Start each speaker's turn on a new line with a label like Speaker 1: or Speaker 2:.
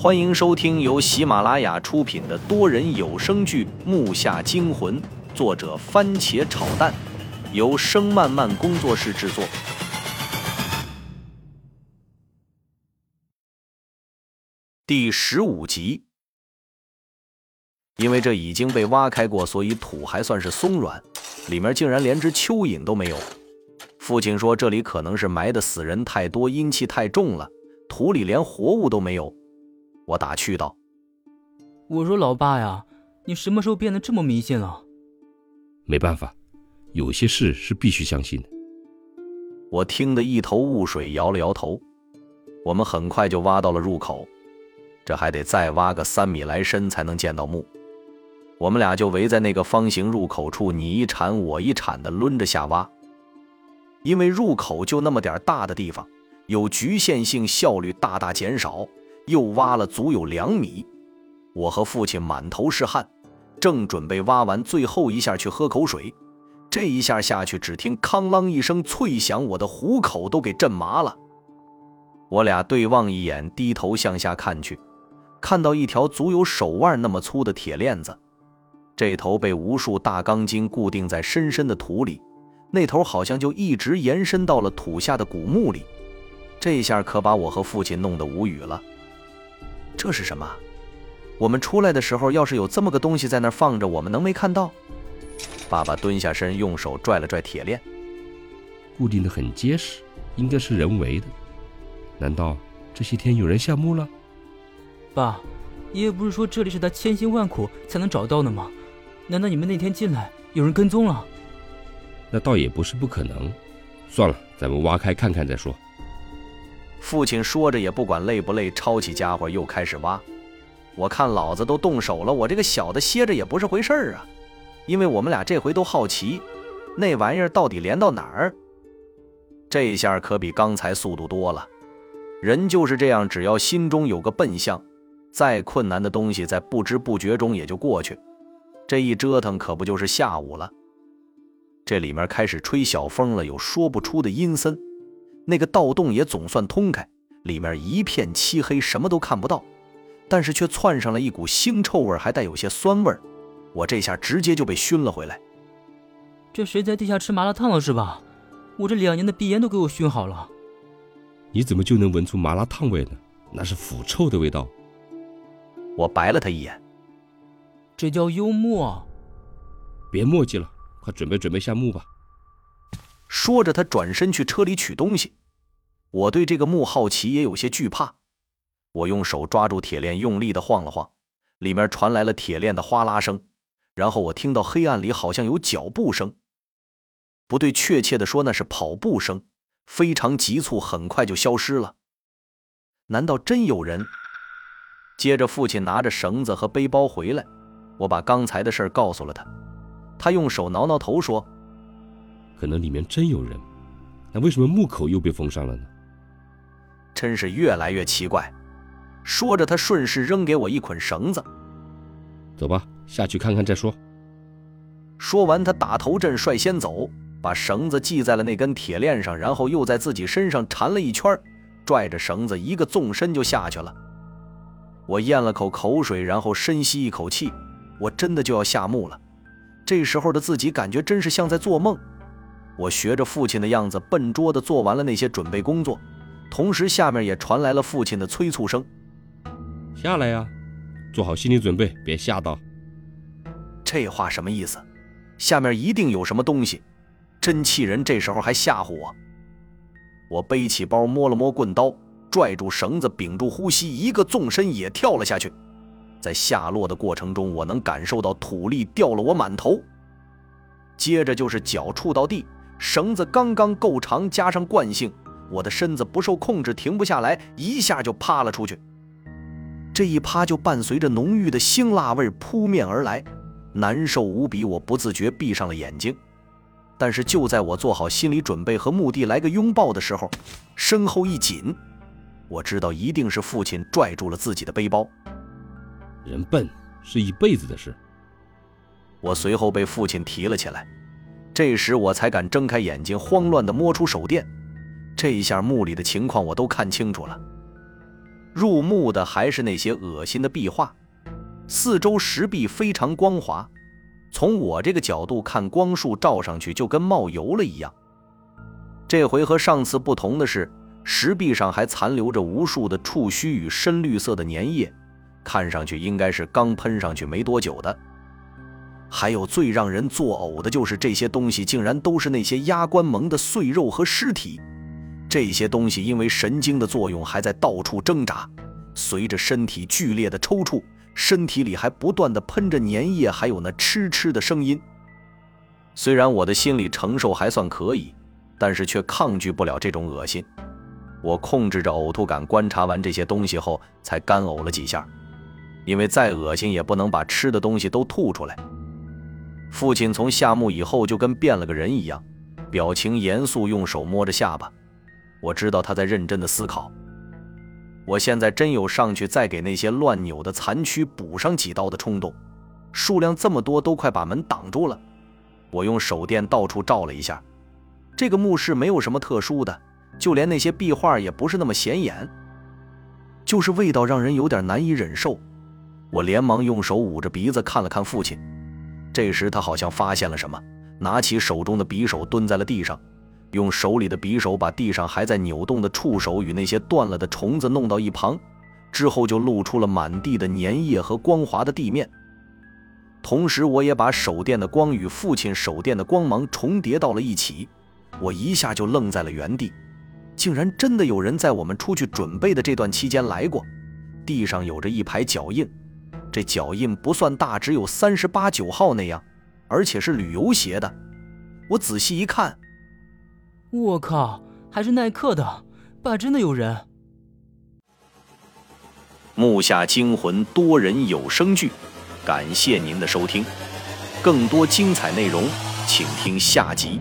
Speaker 1: 欢迎收听由喜马拉雅出品的多人有声剧《木下惊魂》，作者番茄炒蛋，由声漫漫工作室制作。第十五集。因为这已经被挖开过，所以土还算是松软，里面竟然连只蚯蚓都没有。父亲说这里可能是埋的死人太多，阴气太重了，土里连活物都没有。我打趣道：“
Speaker 2: 我说老爸呀，你什么时候变得这么迷信了？”
Speaker 3: 没办法，有些事是必须相信的。
Speaker 1: 我听得一头雾水，摇了摇头。我们很快就挖到了入口，这还得再挖个三米来深才能见到墓。我们俩就围在那个方形入口处，你一铲我一铲的抡着下挖。因为入口就那么点大的地方，有局限性，效率大大减少。又挖了足有两米，我和父亲满头是汗，正准备挖完最后一下去喝口水，这一下下去，只听“哐啷”一声脆响，我的虎口都给震麻了。我俩对望一眼，低头向下看去，看到一条足有手腕那么粗的铁链子，这头被无数大钢筋固定在深深的土里，那头好像就一直延伸到了土下的古墓里。这下可把我和父亲弄得无语了。这是什么？我们出来的时候，要是有这么个东西在那儿放着，我们能没看到？爸爸蹲下身，用手拽了拽铁链，
Speaker 3: 固定的很结实，应该是人为的。难道这些天有人下墓了？
Speaker 2: 爸，爷爷不是说这里是他千辛万苦才能找到的吗？难道你们那天进来有人跟踪了？
Speaker 3: 那倒也不是不可能。算了，咱们挖开看看再说。
Speaker 1: 父亲说着也不管累不累，抄起家伙又开始挖。我看老子都动手了，我这个小的歇着也不是回事儿啊。因为我们俩这回都好奇，那玩意儿到底连到哪儿？这下可比刚才速度多了。人就是这样，只要心中有个奔向，再困难的东西在不知不觉中也就过去。这一折腾可不就是下午了？这里面开始吹小风了，有说不出的阴森。那个盗洞也总算通开，里面一片漆黑，什么都看不到，但是却窜上了一股腥臭味，还带有些酸味我这下直接就被熏了回来。
Speaker 2: 这谁在地下吃麻辣烫了是吧？我这两年的鼻炎都给我熏好了。
Speaker 3: 你怎么就能闻出麻辣烫味呢？那是腐臭的味道。
Speaker 1: 我白了他一眼。
Speaker 2: 这叫幽默。
Speaker 3: 别墨迹了，快准备准备下墓吧。
Speaker 1: 说着，他转身去车里取东西。我对这个木好奇，也有些惧怕。我用手抓住铁链，用力的晃了晃，里面传来了铁链的哗啦声。然后我听到黑暗里好像有脚步声，不对，确切的说那是跑步声，非常急促，很快就消失了。难道真有人？接着，父亲拿着绳子和背包回来，我把刚才的事告诉了他。他用手挠挠头说。
Speaker 3: 可能里面真有人，那为什么墓口又被封上了呢？
Speaker 1: 真是越来越奇怪。说着，他顺势扔给我一捆绳子。
Speaker 3: 走吧，下去看看再说。
Speaker 1: 说完，他打头阵，率先走，把绳子系在了那根铁链上，然后又在自己身上缠了一圈，拽着绳子一个纵身就下去了。我咽了口口水，然后深吸一口气。我真的就要下墓了。这时候的自己感觉真是像在做梦。我学着父亲的样子，笨拙地做完了那些准备工作，同时下面也传来了父亲的催促声：“
Speaker 3: 下来呀，做好心理准备，别吓到。”
Speaker 1: 这话什么意思？下面一定有什么东西，真气人！这时候还吓唬我。我背起包，摸了摸棍刀，拽住绳子，屏住呼吸，一个纵身也跳了下去。在下落的过程中，我能感受到土力掉了我满头，接着就是脚触到地。绳子刚刚够长，加上惯性，我的身子不受控制，停不下来，一下就趴了出去。这一趴就伴随着浓郁的辛辣味扑面而来，难受无比。我不自觉闭上了眼睛。但是就在我做好心理准备和目的来个拥抱的时候，身后一紧，我知道一定是父亲拽住了自己的背包。
Speaker 3: 人笨是一辈子的事。
Speaker 1: 我随后被父亲提了起来。这时我才敢睁开眼睛，慌乱地摸出手电。这一下墓里的情况我都看清楚了。入目的还是那些恶心的壁画，四周石壁非常光滑，从我这个角度看，光束照上去就跟冒油了一样。这回和上次不同的是，石壁上还残留着无数的触须与深绿色的粘液，看上去应该是刚喷上去没多久的。还有最让人作呕的就是这些东西竟然都是那些压关盟的碎肉和尸体。这些东西因为神经的作用还在到处挣扎，随着身体剧烈的抽搐，身体里还不断的喷着粘液，还有那嗤嗤的声音。虽然我的心理承受还算可以。但是却抗拒不了这种恶心，我控制着呕吐感，观察完这些东西后，才干呕了几下，因为再恶心也不能把吃的东西都吐出来。父亲从下墓以后就跟变了个人一样，表情严肃，用手摸着下巴，我知道他在认真的思考。我现在真有上去再给那些乱扭的残躯补上几刀的冲动，数量这么多，都快把门挡住了。我用手电到处照了一下。这个墓室没有什么特殊的，就连那些壁画也不是那么显眼，就是味道让人有点难以忍受。我连忙用手捂着鼻子看了看父亲，这时他好像发现了什么，拿起手中的匕首蹲在了地上，用手里的匕首把地上还在扭动的触手与那些断了的虫子弄到一旁，之后就露出了满地的粘液和光滑的地面。同时，我也把手电的光与父亲手电的光芒重叠到了一起。我一下就愣在了原地，竟然真的有人在我们出去准备的这段期间来过。地上有着一排脚印，这脚印不算大，只有三十八九号那样，而且是旅游鞋的。我仔细一看，
Speaker 2: 我靠，还是耐克的，爸真的有人！
Speaker 1: 木下惊魂多人有声剧，感谢您的收听，更多精彩内容，请听下集。